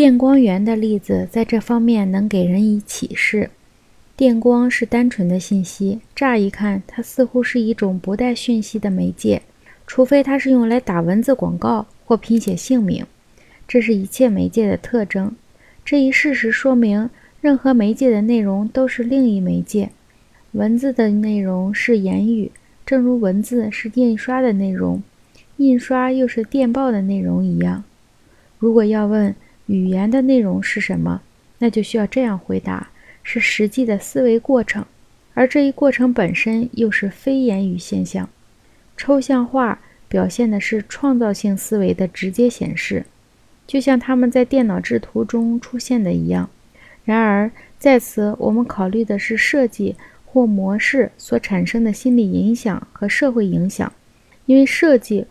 电光源的例子在这方面能给人以启示。电光是单纯的信息，乍一看，它似乎是一种不带讯息的媒介，除非它是用来打文字广告或拼写姓名。这是一切媒介的特征。这一事实说明，任何媒介的内容都是另一媒介。文字的内容是言语，正如文字是印刷的内容，印刷又是电报的内容一样。如果要问语言的内容是什么，那就需要这样回答：是实际的思维过程，而这一过程本身又是非言语现象。抽象化表现的是创造性思维的直接显示。就像他们在电脑制图中出现的一样，然而在此我们考虑的是设计或模式所产生的心理影响和社会影响，因为设计